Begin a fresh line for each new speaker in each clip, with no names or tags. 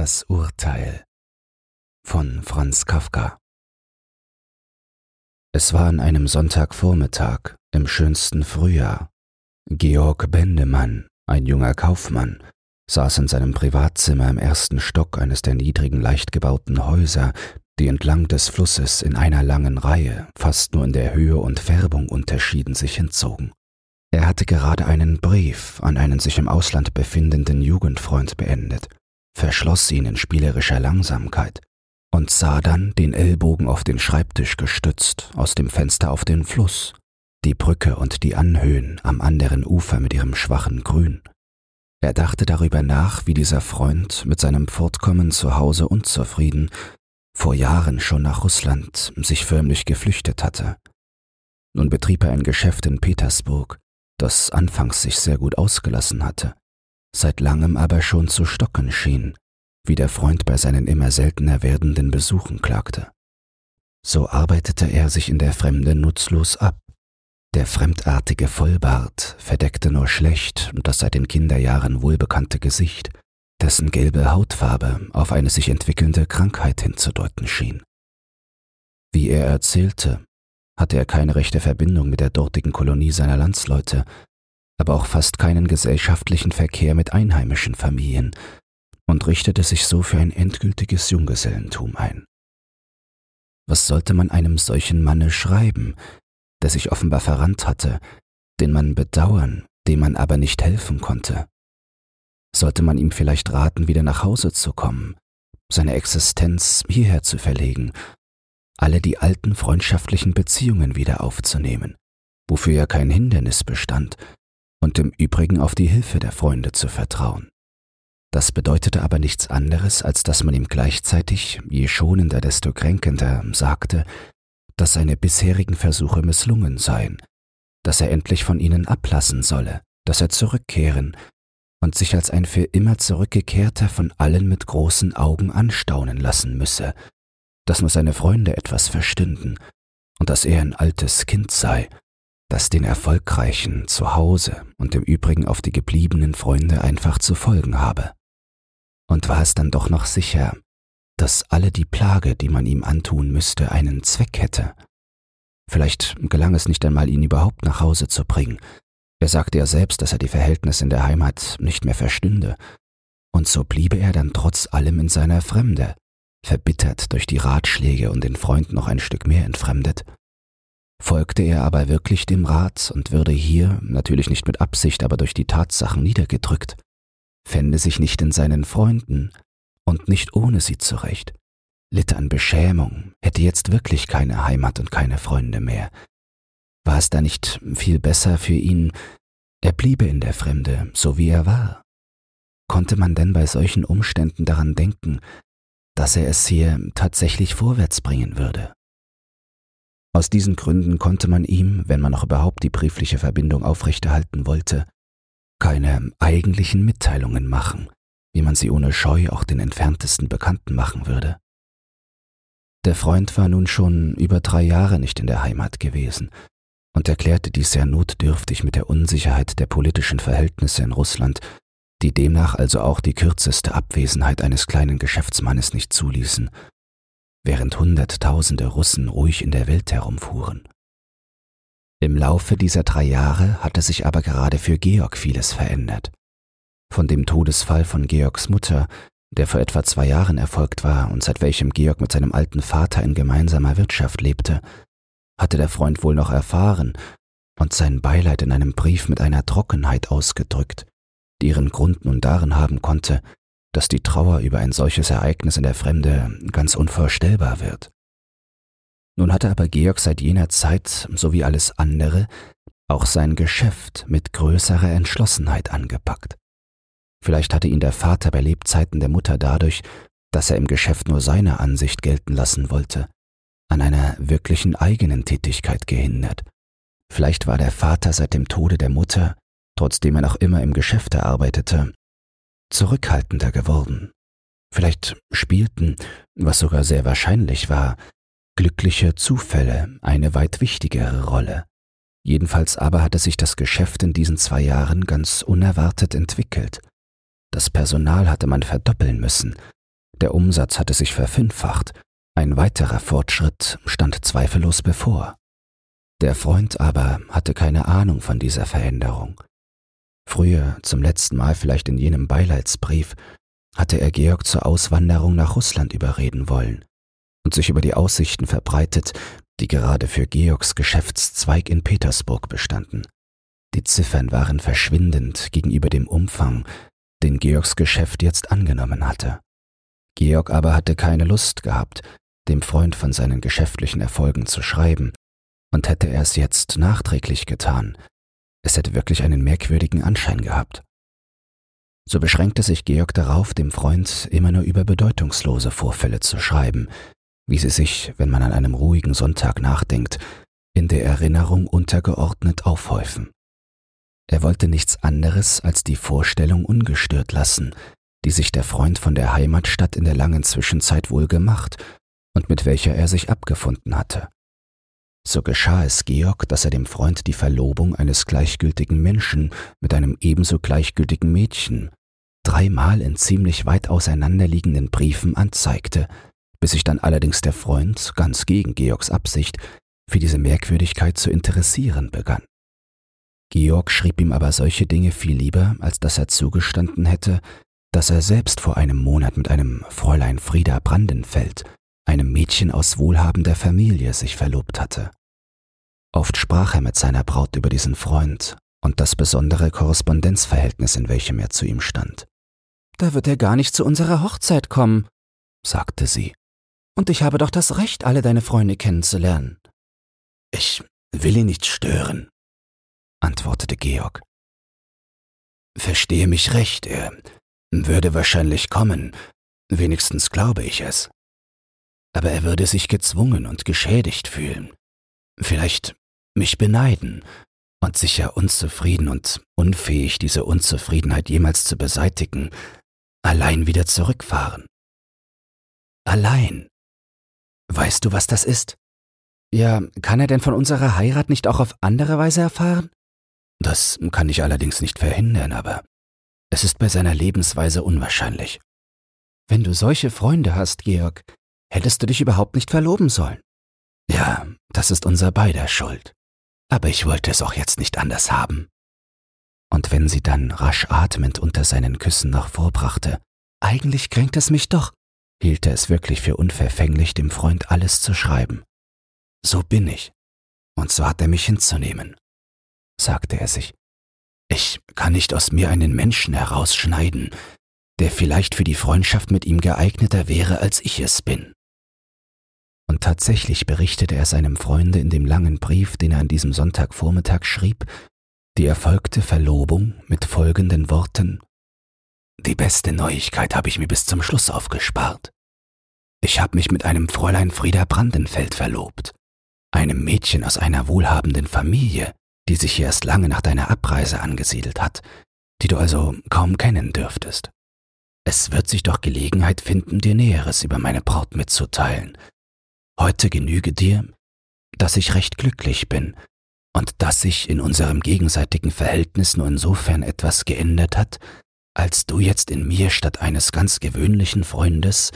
Das Urteil von Franz Kafka Es war an einem Sonntagvormittag im schönsten Frühjahr. Georg Bendemann, ein junger Kaufmann, saß in seinem Privatzimmer im ersten Stock eines der niedrigen, leicht gebauten Häuser, die entlang des Flusses in einer langen Reihe, fast nur in der Höhe und Färbung unterschieden, sich hinzogen. Er hatte gerade einen Brief an einen sich im Ausland befindenden Jugendfreund beendet, verschloss ihn in spielerischer Langsamkeit und sah dann den Ellbogen auf den Schreibtisch gestützt aus dem Fenster auf den Fluss, die Brücke und die Anhöhen am anderen Ufer mit ihrem schwachen Grün. Er dachte darüber nach, wie dieser Freund mit seinem Fortkommen zu Hause unzufrieden vor Jahren schon nach Russland sich förmlich geflüchtet hatte. Nun betrieb er ein Geschäft in Petersburg, das anfangs sich sehr gut ausgelassen hatte, seit langem aber schon zu stocken schien, wie der Freund bei seinen immer seltener werdenden Besuchen klagte. So arbeitete er sich in der Fremde nutzlos ab. Der fremdartige Vollbart verdeckte nur schlecht das seit den Kinderjahren wohlbekannte Gesicht, dessen gelbe Hautfarbe auf eine sich entwickelnde Krankheit hinzudeuten schien. Wie er erzählte, hatte er keine rechte Verbindung mit der dortigen Kolonie seiner Landsleute, aber auch fast keinen gesellschaftlichen Verkehr mit einheimischen Familien und richtete sich so für ein endgültiges Junggesellentum ein. Was sollte man einem solchen Manne schreiben, der sich offenbar verrannt hatte, den man bedauern, dem man aber nicht helfen konnte? Sollte man ihm vielleicht raten, wieder nach Hause zu kommen, seine Existenz hierher zu verlegen alle die alten freundschaftlichen Beziehungen wieder aufzunehmen, wofür ja kein Hindernis bestand, und im Übrigen auf die Hilfe der Freunde zu vertrauen. Das bedeutete aber nichts anderes, als dass man ihm gleichzeitig, je schonender, desto kränkender, sagte, dass seine bisherigen Versuche misslungen seien, dass er endlich von ihnen ablassen solle, dass er zurückkehren und sich als ein für immer Zurückgekehrter von allen mit großen Augen anstaunen lassen müsse, dass nur seine Freunde etwas verstünden und dass er ein altes Kind sei, das den Erfolgreichen zu Hause und im Übrigen auf die gebliebenen Freunde einfach zu folgen habe. Und war es dann doch noch sicher, dass alle die Plage, die man ihm antun müsste, einen Zweck hätte? Vielleicht gelang es nicht einmal, ihn überhaupt nach Hause zu bringen. Er sagte ja selbst, dass er die Verhältnisse in der Heimat nicht mehr verstünde. Und so bliebe er dann trotz allem in seiner Fremde, verbittert durch die Ratschläge und den Freund noch ein Stück mehr entfremdet. Folgte er aber wirklich dem Rat und würde hier, natürlich nicht mit Absicht, aber durch die Tatsachen niedergedrückt, fände sich nicht in seinen Freunden und nicht ohne sie zurecht, litt an Beschämung, hätte jetzt wirklich keine Heimat und keine Freunde mehr. War es da nicht viel besser für ihn, er bliebe in der Fremde, so wie er war? Konnte man denn bei solchen Umständen daran denken, dass er es hier tatsächlich vorwärts bringen würde. Aus diesen Gründen konnte man ihm, wenn man noch überhaupt die briefliche Verbindung aufrechterhalten wollte, keine eigentlichen Mitteilungen machen, wie man sie ohne Scheu auch den entferntesten Bekannten machen würde. Der Freund war nun schon über drei Jahre nicht in der Heimat gewesen und erklärte dies sehr notdürftig mit der Unsicherheit der politischen Verhältnisse in Russland die demnach also auch die kürzeste Abwesenheit eines kleinen Geschäftsmannes nicht zuließen, während Hunderttausende Russen ruhig in der Welt herumfuhren. Im Laufe dieser drei Jahre hatte sich aber gerade für Georg vieles verändert. Von dem Todesfall von Georgs Mutter, der vor etwa zwei Jahren erfolgt war und seit welchem Georg mit seinem alten Vater in gemeinsamer Wirtschaft lebte, hatte der Freund wohl noch erfahren und sein Beileid in einem Brief mit einer Trockenheit ausgedrückt, die ihren Grund nun darin haben konnte, dass die Trauer über ein solches Ereignis in der Fremde ganz unvorstellbar wird. Nun hatte aber Georg seit jener Zeit, so wie alles andere, auch sein Geschäft mit größerer Entschlossenheit angepackt. Vielleicht hatte ihn der Vater bei Lebzeiten der Mutter dadurch, dass er im Geschäft nur seine Ansicht gelten lassen wollte, an einer wirklichen eigenen Tätigkeit gehindert. Vielleicht war der Vater seit dem Tode der Mutter trotzdem er noch immer im Geschäfte arbeitete, zurückhaltender geworden. Vielleicht spielten, was sogar sehr wahrscheinlich war, glückliche Zufälle eine weit wichtigere Rolle. Jedenfalls aber hatte sich das Geschäft in diesen zwei Jahren ganz unerwartet entwickelt. Das Personal hatte man verdoppeln müssen, Der Umsatz hatte sich verfünffacht, ein weiterer Fortschritt stand zweifellos bevor. Der Freund aber hatte keine Ahnung von dieser Veränderung. Früher, zum letzten Mal vielleicht in jenem Beileidsbrief, hatte er Georg zur Auswanderung nach Russland überreden wollen und sich über die Aussichten verbreitet, die gerade für Georgs Geschäftszweig in Petersburg bestanden. Die Ziffern waren verschwindend gegenüber dem Umfang, den Georgs Geschäft jetzt angenommen hatte. Georg aber hatte keine Lust gehabt, dem Freund von seinen geschäftlichen Erfolgen zu schreiben, und hätte er es jetzt nachträglich getan, es hätte wirklich einen merkwürdigen Anschein gehabt. So beschränkte sich Georg darauf, dem Freund immer nur über bedeutungslose Vorfälle zu schreiben, wie sie sich, wenn man an einem ruhigen Sonntag nachdenkt, in der Erinnerung untergeordnet aufhäufen. Er wollte nichts anderes als die Vorstellung ungestört lassen, die sich der Freund von der Heimatstadt in der langen Zwischenzeit wohl gemacht und mit welcher er sich abgefunden hatte. So geschah es Georg, dass er dem Freund die Verlobung eines gleichgültigen Menschen mit einem ebenso gleichgültigen Mädchen dreimal in ziemlich weit auseinanderliegenden Briefen anzeigte, bis sich dann allerdings der Freund, ganz gegen Georgs Absicht, für diese Merkwürdigkeit zu interessieren begann. Georg schrieb ihm aber solche Dinge viel lieber, als dass er zugestanden hätte, dass er selbst vor einem Monat mit einem Fräulein Frieda Brandenfeld, einem Mädchen aus wohlhabender Familie, sich verlobt hatte. Oft sprach er mit seiner Braut über diesen Freund und das besondere Korrespondenzverhältnis, in welchem er zu ihm stand.
Da wird er gar nicht zu unserer Hochzeit kommen, sagte sie. Und ich habe doch das Recht, alle deine Freunde kennenzulernen.
Ich will ihn nicht stören, antwortete Georg. Verstehe mich recht, er würde wahrscheinlich kommen, wenigstens glaube ich es. Aber er würde sich gezwungen und geschädigt fühlen, vielleicht mich beneiden und sicher unzufrieden und unfähig, diese Unzufriedenheit jemals zu beseitigen, allein wieder zurückfahren. Allein. Weißt du, was das ist?
Ja, kann er denn von unserer Heirat nicht auch auf andere Weise erfahren?
Das kann ich allerdings nicht verhindern, aber es ist bei seiner Lebensweise unwahrscheinlich.
Wenn du solche Freunde hast, Georg, hättest du dich überhaupt nicht verloben sollen.
Ja, das ist unser beider Schuld. Aber ich wollte es auch jetzt nicht anders haben und wenn sie dann rasch atmend unter seinen Küssen noch vorbrachte, eigentlich kränkt es mich doch, hielt er es wirklich für unverfänglich, dem Freund alles zu schreiben. So bin ich, und so hat er mich hinzunehmen, sagte er sich. Ich kann nicht aus mir einen Menschen herausschneiden, der vielleicht für die Freundschaft mit ihm geeigneter wäre, als ich es bin. Und tatsächlich berichtete er seinem Freunde in dem langen Brief, den er an diesem Sonntagvormittag schrieb, die erfolgte Verlobung mit folgenden Worten Die beste Neuigkeit habe ich mir bis zum Schluss aufgespart. Ich habe mich mit einem Fräulein Frieda Brandenfeld verlobt, einem Mädchen aus einer wohlhabenden Familie, die sich hier erst lange nach deiner Abreise angesiedelt hat, die du also kaum kennen dürftest. Es wird sich doch Gelegenheit finden, dir Näheres über meine Braut mitzuteilen. Heute genüge dir, dass ich recht glücklich bin und dass sich in unserem gegenseitigen Verhältnis nur insofern etwas geändert hat, als du jetzt in mir statt eines ganz gewöhnlichen Freundes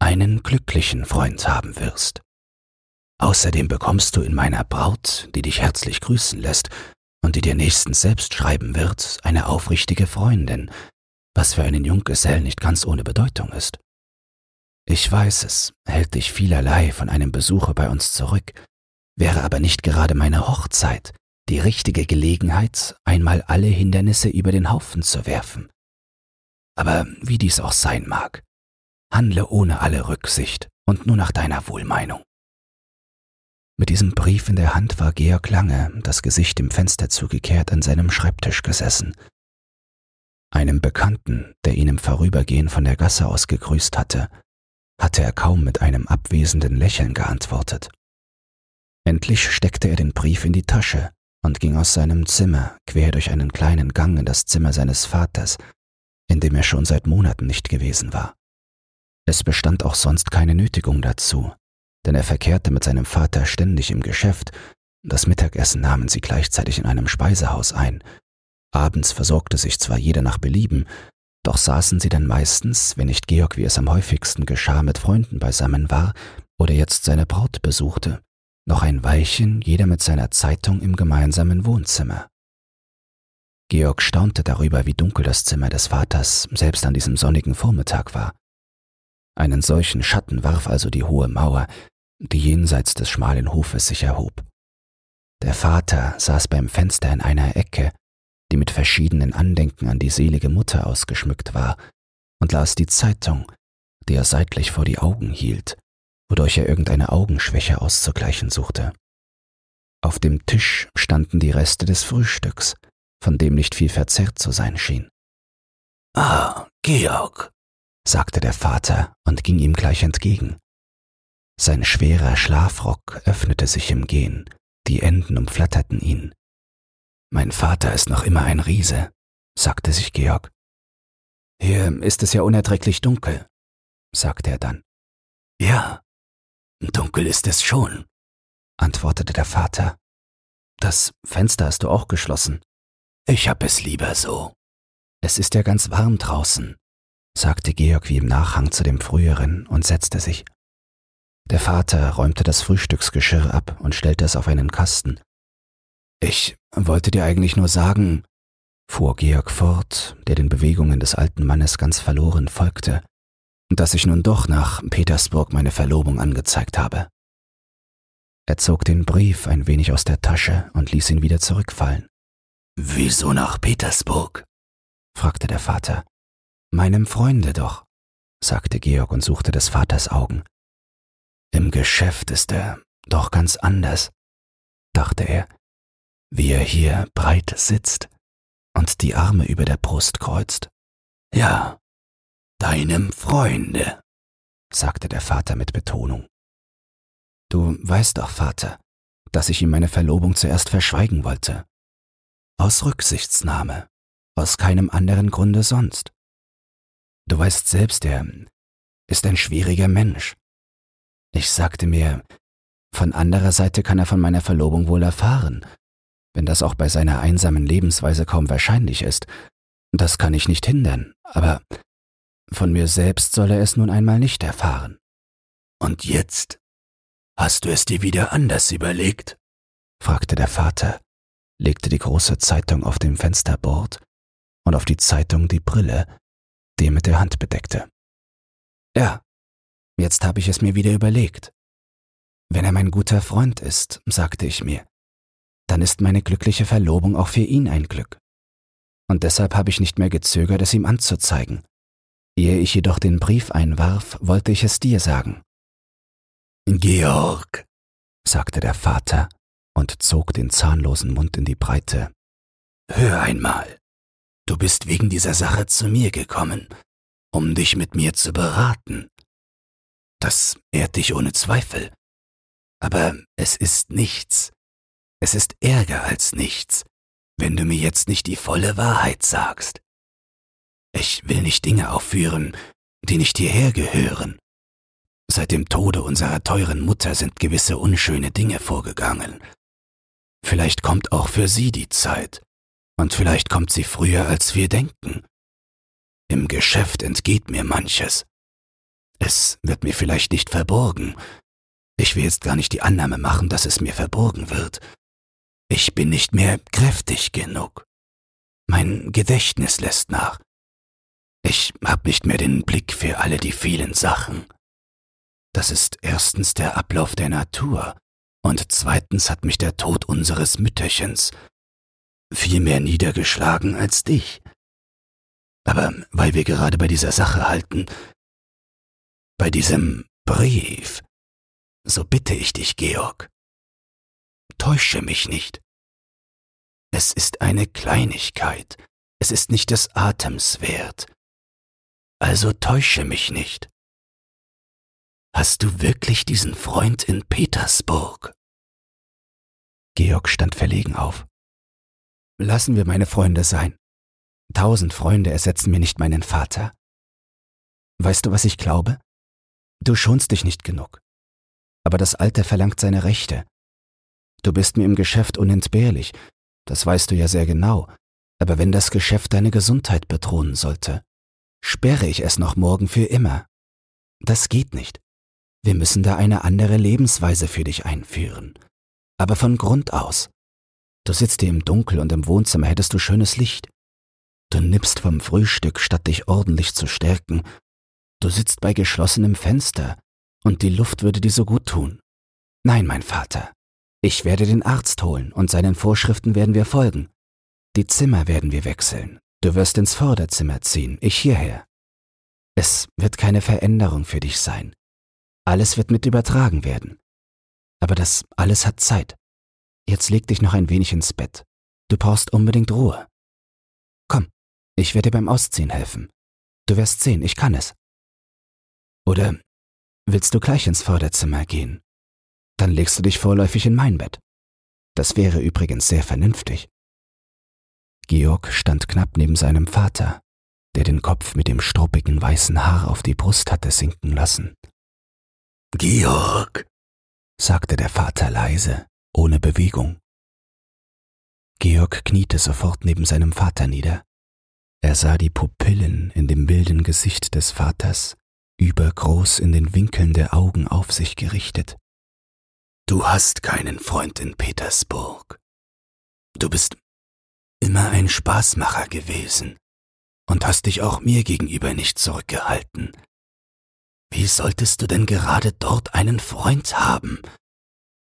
einen glücklichen Freund haben wirst. Außerdem bekommst du in meiner Braut, die dich herzlich grüßen lässt und die dir nächstens selbst schreiben wird, eine aufrichtige Freundin, was für einen Junggesell nicht ganz ohne Bedeutung ist. Ich weiß es, hält dich vielerlei von einem Besuche bei uns zurück, wäre aber nicht gerade meine Hochzeit die richtige Gelegenheit, einmal alle Hindernisse über den Haufen zu werfen. Aber wie dies auch sein mag, handle ohne alle Rücksicht und nur nach deiner Wohlmeinung. Mit diesem Brief in der Hand war Georg lange, das Gesicht dem Fenster zugekehrt, an seinem Schreibtisch gesessen. Einem Bekannten, der ihn im Vorübergehen von der Gasse aus gegrüßt hatte, hatte er kaum mit einem abwesenden Lächeln geantwortet. Endlich steckte er den Brief in die Tasche und ging aus seinem Zimmer quer durch einen kleinen Gang in das Zimmer seines Vaters, in dem er schon seit Monaten nicht gewesen war. Es bestand auch sonst keine Nötigung dazu, denn er verkehrte mit seinem Vater ständig im Geschäft, das Mittagessen nahmen sie gleichzeitig in einem Speisehaus ein, abends versorgte sich zwar jeder nach Belieben, Doch saßen sie dann meistens, wenn nicht Georg wie es am häufigsten geschah, mit Freunden beisammen war oder jetzt seine Braut besuchte, noch ein Weilchen jeder mit seiner Zeitung im gemeinsamen Wohnzimmer. Georg staunte darüber, wie dunkel das Zimmer des Vaters selbst an diesem sonnigen Vormittag war. Einen solchen Schatten warf also die hohe Mauer, die jenseits des schmalen Hofes sich erhob. Der Vater saß beim Fenster in einer Ecke, die mit verschiedenen Andenken an die selige Mutter ausgeschmückt war, und las die Zeitung, die er seitlich vor die Augen hielt, wodurch er irgendeine Augenschwäche auszugleichen suchte. Auf dem Tisch standen die Reste des Frühstücks, von dem nicht viel verzerrt zu sein schien.
Ah, Georg, sagte der Vater und ging ihm gleich entgegen.
Sein schwerer Schlafrock öffnete sich im Gehen, die Enden umflatterten ihn. Mein Vater ist noch immer ein Riese, sagte sich Georg.
Hier ist es ja unerträglich dunkel, sagte er dann.
Ja, dunkel ist es schon, antwortete der Vater.
Das Fenster hast du auch geschlossen.
Ich hab es lieber so.
Es ist ja ganz warm draußen, sagte Georg wie im Nachhang zu dem früheren und setzte sich. Der Vater räumte das Frühstücksgeschirr ab und stellte es auf einen Kasten. Ich wollte dir eigentlich nur sagen, fuhr Georg fort, der den Bewegungen des alten Mannes ganz verloren folgte, dass ich nun doch nach Petersburg meine Verlobung angezeigt habe. Er zog den Brief ein wenig aus der Tasche und ließ ihn wieder zurückfallen.
Wieso nach Petersburg?
fragte der Vater. Meinem Freunde doch, sagte Georg und suchte des Vaters Augen. Im Geschäft ist er doch ganz anders, dachte er, wie er hier breit sitzt und die Arme über der Brust kreuzt.
Ja, deinem Freunde,
sagte der Vater mit Betonung. Du weißt doch, Vater, dass ich ihm meine Verlobung zuerst verschweigen wollte. Aus Rücksichtsnahme. Aus keinem anderen Grunde sonst. Du weißt selbst, er ist ein schwieriger Mensch. Ich sagte mir, von anderer Seite kann er von meiner Verlobung wohl erfahren, wenn das auch bei seiner einsamen Lebensweise kaum wahrscheinlich ist. Das kann ich nicht hindern, aber von mir selbst soll er es nun einmal nicht erfahren.
Und jetzt? Hast du es dir wieder anders überlegt?
fragte der Vater legte die große Zeitung auf dem Fensterbord und auf die Zeitung die Brille, die er mit der Hand bedeckte. Ja, jetzt habe ich es mir wieder überlegt. Wenn er mein guter Freund ist, sagte ich mir, dann ist meine glückliche Verlobung auch für ihn ein Glück. Und deshalb habe ich nicht mehr gezögert, es ihm anzuzeigen. Ehe ich jedoch den Brief einwarf, wollte ich es dir sagen.
Georg,
sagte der Vater und zog den zahnlosen Mund in die Breite.
Hör einmal, du bist wegen dieser Sache zu mir gekommen, um dich mit mir zu beraten. Das ehrt dich ohne Zweifel. Aber es ist nichts. Es ist Ärger als nichts, wenn du mir jetzt nicht die volle Wahrheit sagst. Ich will nicht Dinge aufführen, die nicht hierher gehören. Seit dem Tode unserer teuren Mutter sind gewisse unschöne Dinge vorgegangen, Vielleicht kommt auch für sie die Zeit. Und vielleicht kommt sie früher, als wir denken. Im Geschäft entgeht mir manches. Es wird mir vielleicht nicht verborgen. Ich will jetzt gar nicht die Annahme machen, dass es mir verborgen wird. Ich bin nicht mehr kräftig genug. Mein Gedächtnis lässt nach. Ich hab nicht mehr den Blick für alle die vielen Sachen. Das ist erstens der Ablauf der Natur, und zweitens hat mich der Tod unseres Mütterchens viel mehr niedergeschlagen als dich. Aber weil wir gerade bei dieser Sache halten, bei diesem Brief, so bitte ich dich, Georg, täusche mich nicht. Es ist eine Kleinigkeit, es ist nicht des Atems wert. Also täusche mich nicht. Hast du wirklich diesen Freund in Petersburg?
Georg stand verlegen auf. Lassen wir meine Freunde sein. Tausend Freunde ersetzen mir nicht meinen Vater. Weißt du, was ich glaube? Du schonst dich nicht genug. Aber das Alter verlangt seine Rechte. Du bist mir im Geschäft unentbehrlich, das weißt du ja sehr genau, aber wenn das Geschäft deine Gesundheit bedrohen sollte, sperre ich es noch morgen für immer. Das geht nicht. Wir müssen da eine andere Lebensweise für dich einführen. Aber von Grund aus. Du sitzt hier im Dunkel und im Wohnzimmer hättest du schönes Licht. Du nippst vom Frühstück, statt dich ordentlich zu stärken. Du sitzt bei geschlossenem Fenster und die Luft würde dir so gut tun. Nein, mein Vater. Ich werde den Arzt holen und seinen Vorschriften werden wir folgen. Die Zimmer werden wir wechseln. Du wirst ins Vorderzimmer ziehen, ich hierher. Es wird keine Veränderung für dich sein. Alles wird mit übertragen werden. Aber das alles hat Zeit. Jetzt leg dich noch ein wenig ins Bett. Du brauchst unbedingt Ruhe. Komm, ich werde dir beim Ausziehen helfen. Du wirst sehen, ich kann es. Oder willst du gleich ins Vorderzimmer gehen? Dann legst du dich vorläufig in mein Bett. Das wäre übrigens sehr vernünftig. Georg stand knapp neben seinem Vater, der den Kopf mit dem struppigen weißen Haar auf die Brust hatte sinken lassen.
Georg, sagte der Vater leise, ohne Bewegung.
Georg kniete sofort neben seinem Vater nieder. Er sah die Pupillen in dem wilden Gesicht des Vaters, übergroß in den Winkeln der Augen auf sich gerichtet.
Du hast keinen Freund in Petersburg. Du bist immer ein Spaßmacher gewesen und hast dich auch mir gegenüber nicht zurückgehalten. Wie solltest du denn gerade dort einen Freund haben?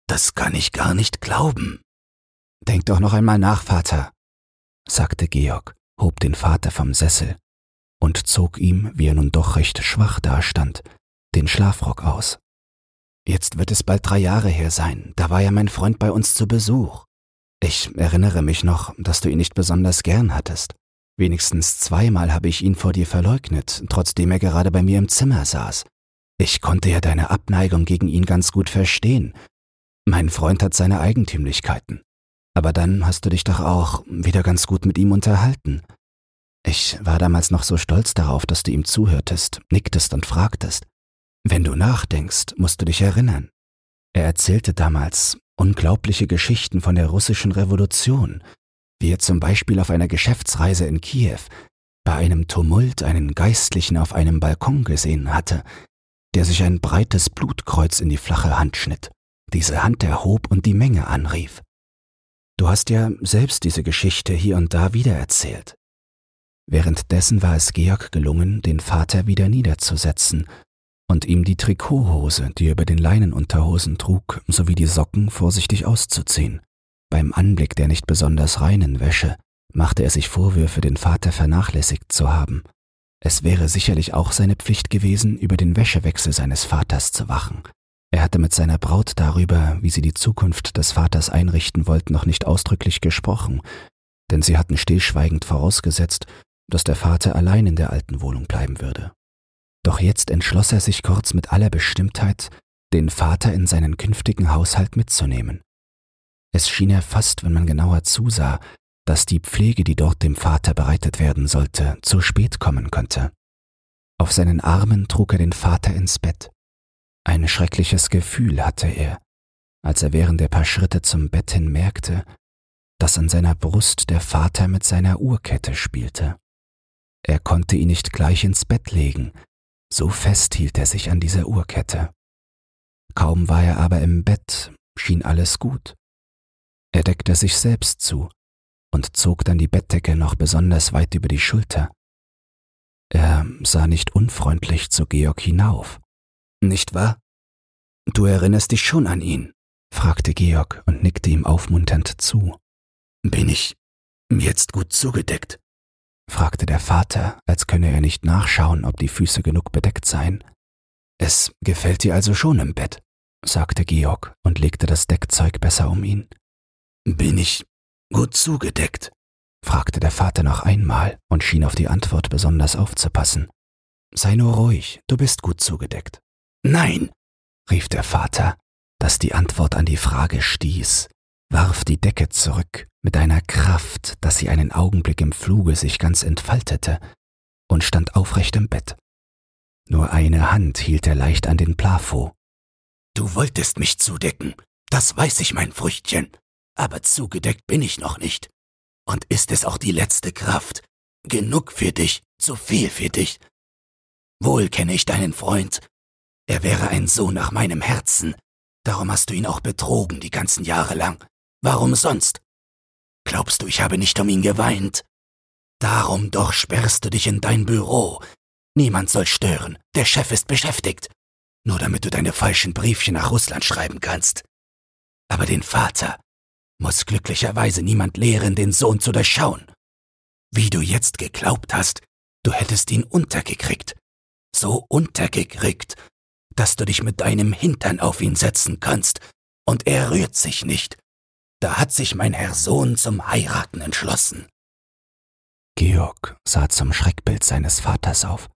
Das kann ich gar nicht glauben.
Denk doch noch einmal nach, Vater, sagte Georg, hob den Vater vom Sessel und zog ihm, wie er nun doch recht schwach dastand, den Schlafrock aus. Jetzt wird es bald drei Jahre her sein, da war ja mein Freund bei uns zu Besuch. Ich erinnere mich noch, dass du ihn nicht besonders gern hattest. Wenigstens zweimal habe ich ihn vor dir verleugnet, trotzdem er gerade bei mir im Zimmer saß. Ich konnte ja deine Abneigung gegen ihn ganz gut verstehen. Mein Freund hat seine Eigentümlichkeiten. Aber dann hast du dich doch auch wieder ganz gut mit ihm unterhalten. Ich war damals noch so stolz darauf, dass du ihm zuhörtest, nicktest und fragtest. Wenn du nachdenkst, musst du dich erinnern. Er erzählte damals unglaubliche Geschichten von der russischen Revolution, wie er zum Beispiel auf einer Geschäftsreise in Kiew bei einem Tumult einen Geistlichen auf einem Balkon gesehen hatte, der sich ein breites Blutkreuz in die flache Hand schnitt, diese Hand erhob und die Menge anrief. Du hast ja selbst diese Geschichte hier und da wiedererzählt. Währenddessen war es Georg gelungen, den Vater wieder niederzusetzen und ihm die Trikothose, die er über den Leinenunterhosen trug, sowie die Socken vorsichtig auszuziehen. Beim Anblick der nicht besonders reinen Wäsche machte er sich Vorwürfe, den Vater vernachlässigt zu haben. Es wäre sicherlich auch seine Pflicht gewesen, über den Wäschewechsel seines Vaters zu wachen. Er hatte mit seiner Braut darüber, wie sie die Zukunft des Vaters einrichten wollten, noch nicht ausdrücklich gesprochen, denn sie hatten stillschweigend vorausgesetzt, dass der Vater allein in der alten Wohnung bleiben würde. Doch jetzt entschloss er sich kurz mit aller Bestimmtheit, den Vater in seinen künftigen Haushalt mitzunehmen. Es schien er fast, wenn man genauer zusah, dass die Pflege, die dort dem Vater bereitet werden sollte, zu spät kommen könnte. Auf seinen Armen trug er den Vater ins Bett. Ein schreckliches Gefühl hatte er, als er während der paar Schritte zum Bett hin merkte, dass an seiner Brust der Vater mit seiner Uhrkette spielte. Er konnte ihn nicht gleich ins Bett legen, so fest hielt er sich an dieser Uhrkette. Kaum war er aber im Bett, schien alles gut. Er deckte sich selbst zu und zog dann die Bettdecke noch besonders weit über die Schulter. Er sah nicht unfreundlich zu Georg hinauf. Nicht wahr? Du erinnerst dich schon an ihn? fragte Georg und nickte ihm aufmunternd zu.
Bin ich jetzt gut zugedeckt?
Fragte der Vater, als könne er nicht nachschauen, ob die Füße genug bedeckt seien. Es gefällt dir also schon im Bett, sagte Georg und legte das Deckzeug besser um ihn.
Bin ich gut zugedeckt?
fragte der Vater noch einmal und schien auf die Antwort besonders aufzupassen. Sei nur ruhig, du bist gut zugedeckt.
Nein,
rief der Vater, dass die Antwort an die Frage stieß, warf die Decke zurück mit einer Kraft, dass sie einen Augenblick im Fluge sich ganz entfaltete, und stand aufrecht im Bett. Nur eine Hand hielt er leicht an den Plafond.
Du wolltest mich zudecken, das weiß ich, mein Früchtchen, aber zugedeckt bin ich noch nicht. Und ist es auch die letzte Kraft, genug für dich, zu viel für dich. Wohl kenne ich deinen Freund. Er wäre ein Sohn nach meinem Herzen. Darum hast du ihn auch betrogen die ganzen Jahre lang. Warum sonst? Glaubst du, ich habe nicht um ihn geweint? Darum doch sperrst du dich in dein Büro. Niemand soll stören. Der Chef ist beschäftigt. Nur damit du deine falschen Briefchen nach Russland schreiben kannst. Aber den Vater muss glücklicherweise niemand lehren, den Sohn zu durchschauen. Wie du jetzt geglaubt hast, du hättest ihn untergekriegt. So untergekriegt, dass du dich mit deinem Hintern auf ihn setzen kannst, und er rührt sich nicht. Da hat sich mein Herr Sohn zum Heiraten entschlossen.
Georg sah zum Schreckbild seines Vaters auf.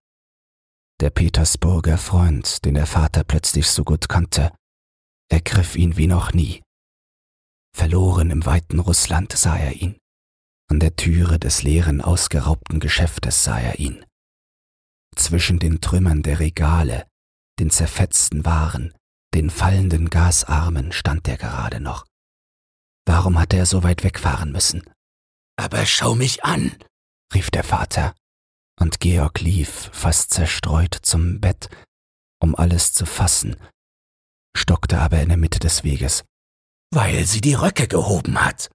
Der Petersburger Freund, den der Vater plötzlich so gut kannte, ergriff ihn wie noch nie. Verloren im weiten Russland sah er ihn. An der Türe des leeren, ausgeraubten Geschäftes sah er ihn. Zwischen den Trümmern der Regale, den zerfetzten Waren, den fallenden Gasarmen stand er gerade noch. Warum hatte er so weit wegfahren müssen?
Aber schau mich an, rief der Vater,
und Georg lief, fast zerstreut, zum Bett, um alles zu fassen, stockte aber in der Mitte des Weges.
Weil sie die Röcke gehoben hat,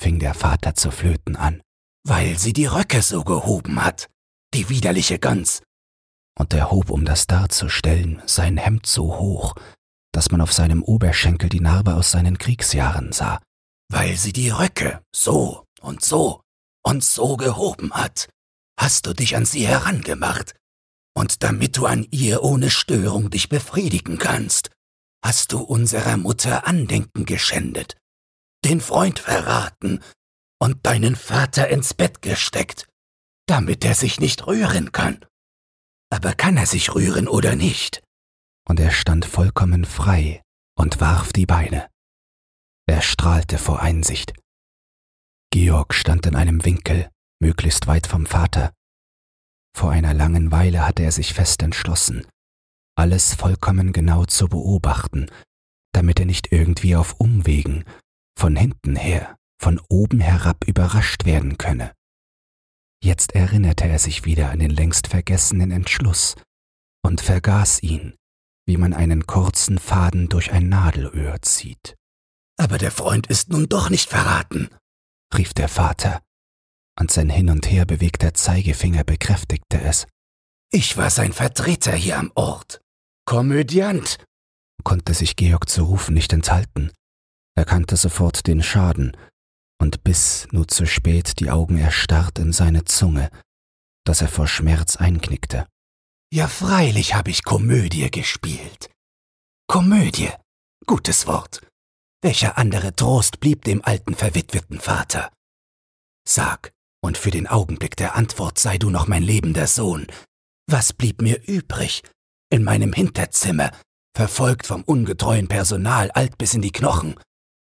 fing der Vater zu flöten an. Weil sie die Röcke so gehoben hat, die widerliche Gans.
Und er hob, um das darzustellen, sein Hemd so hoch, dass man auf seinem Oberschenkel die Narbe aus seinen Kriegsjahren sah.
Weil sie die Röcke so und so und so gehoben hat, hast du dich an sie herangemacht. Und damit du an ihr ohne Störung dich befriedigen kannst, hast du unserer Mutter Andenken geschändet, den Freund verraten und deinen Vater ins Bett gesteckt, damit er sich nicht rühren kann. Aber kann er sich rühren oder nicht?
Und er stand vollkommen frei und warf die Beine. Er strahlte vor Einsicht. Georg stand in einem Winkel, möglichst weit vom Vater. Vor einer langen Weile hatte er sich fest entschlossen, alles vollkommen genau zu beobachten, damit er nicht irgendwie auf Umwegen, von hinten her, von oben herab überrascht werden könne. Jetzt erinnerte er sich wieder an den längst vergessenen Entschluss und vergaß ihn, wie man einen kurzen Faden durch ein Nadelöhr zieht.
Aber der Freund ist nun doch nicht verraten,
rief der Vater, und sein hin und her bewegter Zeigefinger bekräftigte es.
Ich war sein Vertreter hier am Ort. Komödiant,
konnte sich Georg zu rufen nicht enthalten, erkannte sofort den Schaden und biss nur zu spät die Augen erstarrt in seine Zunge, dass er vor Schmerz einknickte.
Ja, freilich habe ich Komödie gespielt. Komödie, gutes Wort. Welcher andere Trost blieb dem alten verwitweten Vater? Sag, und für den Augenblick der Antwort sei du noch mein lebender Sohn, was blieb mir übrig, in meinem Hinterzimmer, verfolgt vom ungetreuen Personal alt bis in die Knochen.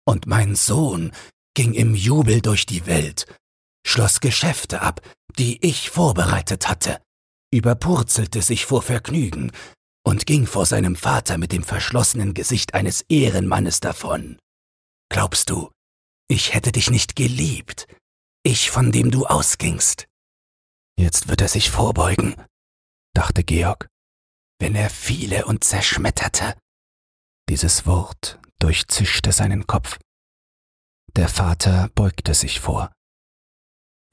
Und mein Sohn ging im Jubel durch die Welt, schloss Geschäfte ab, die ich vorbereitet hatte, überpurzelte sich vor Vergnügen und ging vor seinem Vater mit dem verschlossenen Gesicht eines Ehrenmannes davon. Glaubst du, ich hätte dich nicht geliebt, ich, von dem du ausgingst? Jetzt wird er sich vorbeugen, dachte Georg wenn er fiele und zerschmetterte. Dieses Wort durchzischte seinen Kopf. Der Vater beugte sich vor,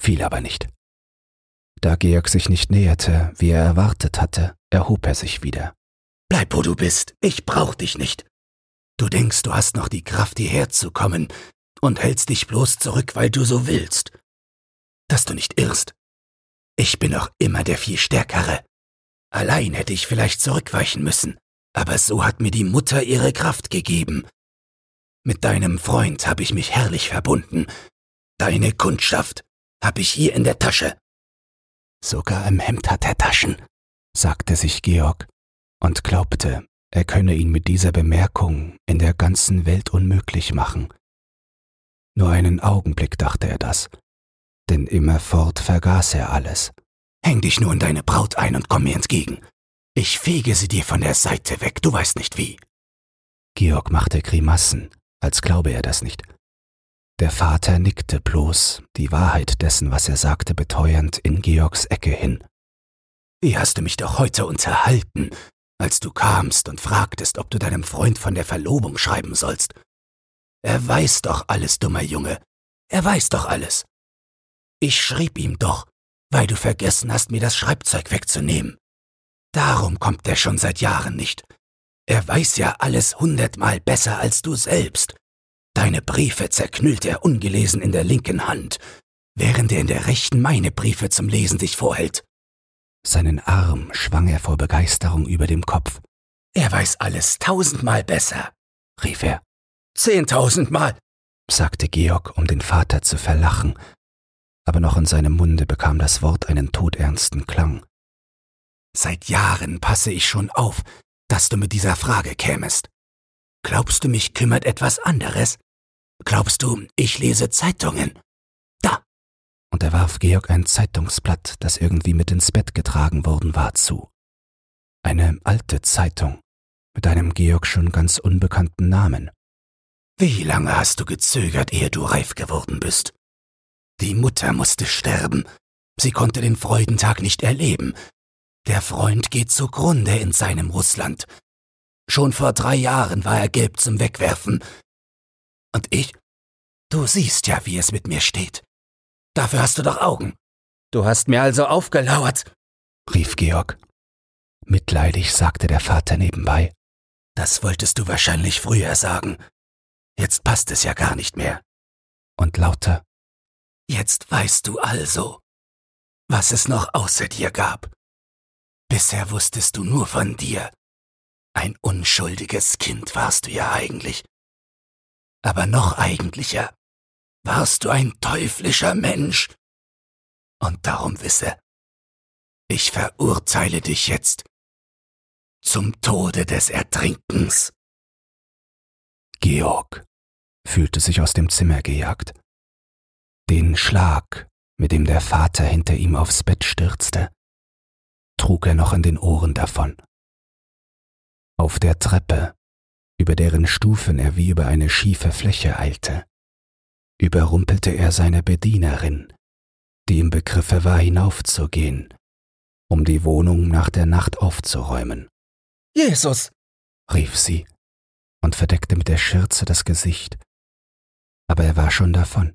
fiel aber nicht. Da Georg sich nicht näherte, wie er erwartet hatte, erhob er sich wieder. Bleib, wo du bist, ich brauch dich nicht. Du denkst, du hast noch die Kraft, hierher zu kommen und hältst dich bloß zurück, weil du so willst. Dass du nicht irrst. Ich bin noch immer der viel Stärkere. Allein hätte ich vielleicht zurückweichen müssen, aber so hat mir die Mutter ihre Kraft gegeben. Mit deinem Freund habe ich mich herrlich verbunden. Deine Kundschaft habe ich hier in der Tasche. Sogar im Hemd hat er Taschen, sagte sich Georg und glaubte, er könne ihn mit dieser Bemerkung in der ganzen Welt unmöglich machen. Nur einen Augenblick dachte er das, denn immerfort vergaß er alles. Häng dich nur in deine Braut ein und komm mir entgegen. Ich fege sie dir von der Seite weg, du weißt nicht wie. Georg machte Grimassen, als glaube er das nicht.
Der Vater nickte bloß, die Wahrheit dessen, was er sagte, beteuernd in Georgs Ecke hin.
Wie hast du mich doch heute unterhalten, als du kamst und fragtest, ob du deinem Freund von der Verlobung schreiben sollst. Er weiß doch alles, dummer Junge. Er weiß doch alles. Ich schrieb ihm doch, weil du vergessen hast, mir das Schreibzeug wegzunehmen. Darum kommt er schon seit Jahren nicht. Er weiß ja alles hundertmal besser als du selbst. Deine Briefe zerknüllt er ungelesen in der linken Hand, während er in der rechten meine Briefe zum Lesen sich vorhält.
Seinen Arm schwang er vor Begeisterung über dem Kopf.
Er weiß alles tausendmal besser,
rief er.
Zehntausendmal,
sagte Georg, um den Vater zu verlachen, aber noch in seinem Munde bekam das Wort einen todernsten Klang.
Seit Jahren passe ich schon auf, dass du mit dieser Frage kämest. Glaubst du, mich kümmert etwas anderes? Glaubst du, ich lese Zeitungen?
Und er warf Georg ein Zeitungsblatt, das irgendwie mit ins Bett getragen worden war, zu. Eine alte Zeitung mit einem Georg schon ganz unbekannten Namen.
Wie lange hast du gezögert, ehe du reif geworden bist? Die Mutter musste sterben. Sie konnte den Freudentag nicht erleben. Der Freund geht zugrunde in seinem Russland. Schon vor drei Jahren war er gelb zum Wegwerfen. Und ich? Du siehst ja, wie es mit mir steht. Dafür hast du doch Augen. Du hast mir also aufgelauert,
rief Georg. Mitleidig sagte der Vater nebenbei.
Das wolltest du wahrscheinlich früher sagen. Jetzt passt es ja gar nicht mehr.
Und lauter.
Jetzt weißt du also, was es noch außer dir gab. Bisher wusstest du nur von dir. Ein unschuldiges Kind warst du ja eigentlich. Aber noch eigentlicher warst du ein teuflischer Mensch. Und darum wisse, ich verurteile dich jetzt zum Tode des Ertrinkens.
Georg fühlte sich aus dem Zimmer gejagt. Den Schlag, mit dem der Vater hinter ihm aufs Bett stürzte, trug er noch in den Ohren davon. Auf der Treppe, über deren Stufen er wie über eine schiefe Fläche eilte, überrumpelte er seine Bedienerin, die im Begriffe war hinaufzugehen, um die Wohnung nach der Nacht aufzuräumen.
Jesus!
rief sie und verdeckte mit der Schürze das Gesicht, aber er war schon davon.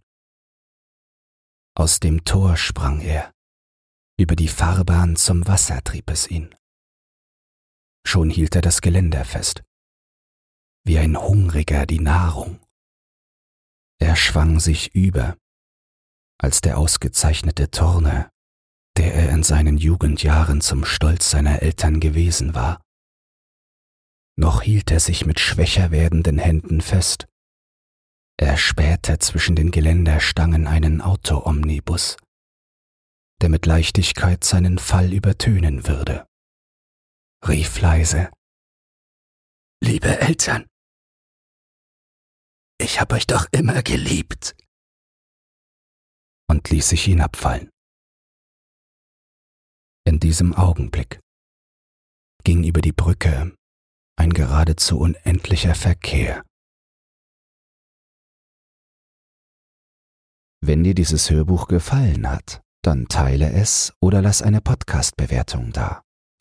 Aus dem Tor sprang er, über die Fahrbahn zum Wasser trieb es ihn. Schon hielt er das Geländer fest, wie ein Hungriger die Nahrung. Er schwang sich über, als der ausgezeichnete Turner, der er in seinen Jugendjahren zum Stolz seiner Eltern gewesen war. Noch hielt er sich mit schwächer werdenden Händen fest. Er spähte zwischen den Geländerstangen einen Autoomnibus, der mit Leichtigkeit seinen Fall übertönen würde rief leise.
Liebe Eltern, ich hab euch doch immer geliebt.
Und ließ sich hinabfallen. In diesem Augenblick ging über die Brücke ein geradezu unendlicher Verkehr. Wenn dir dieses Hörbuch gefallen hat, dann teile es oder lass eine Podcast-Bewertung da.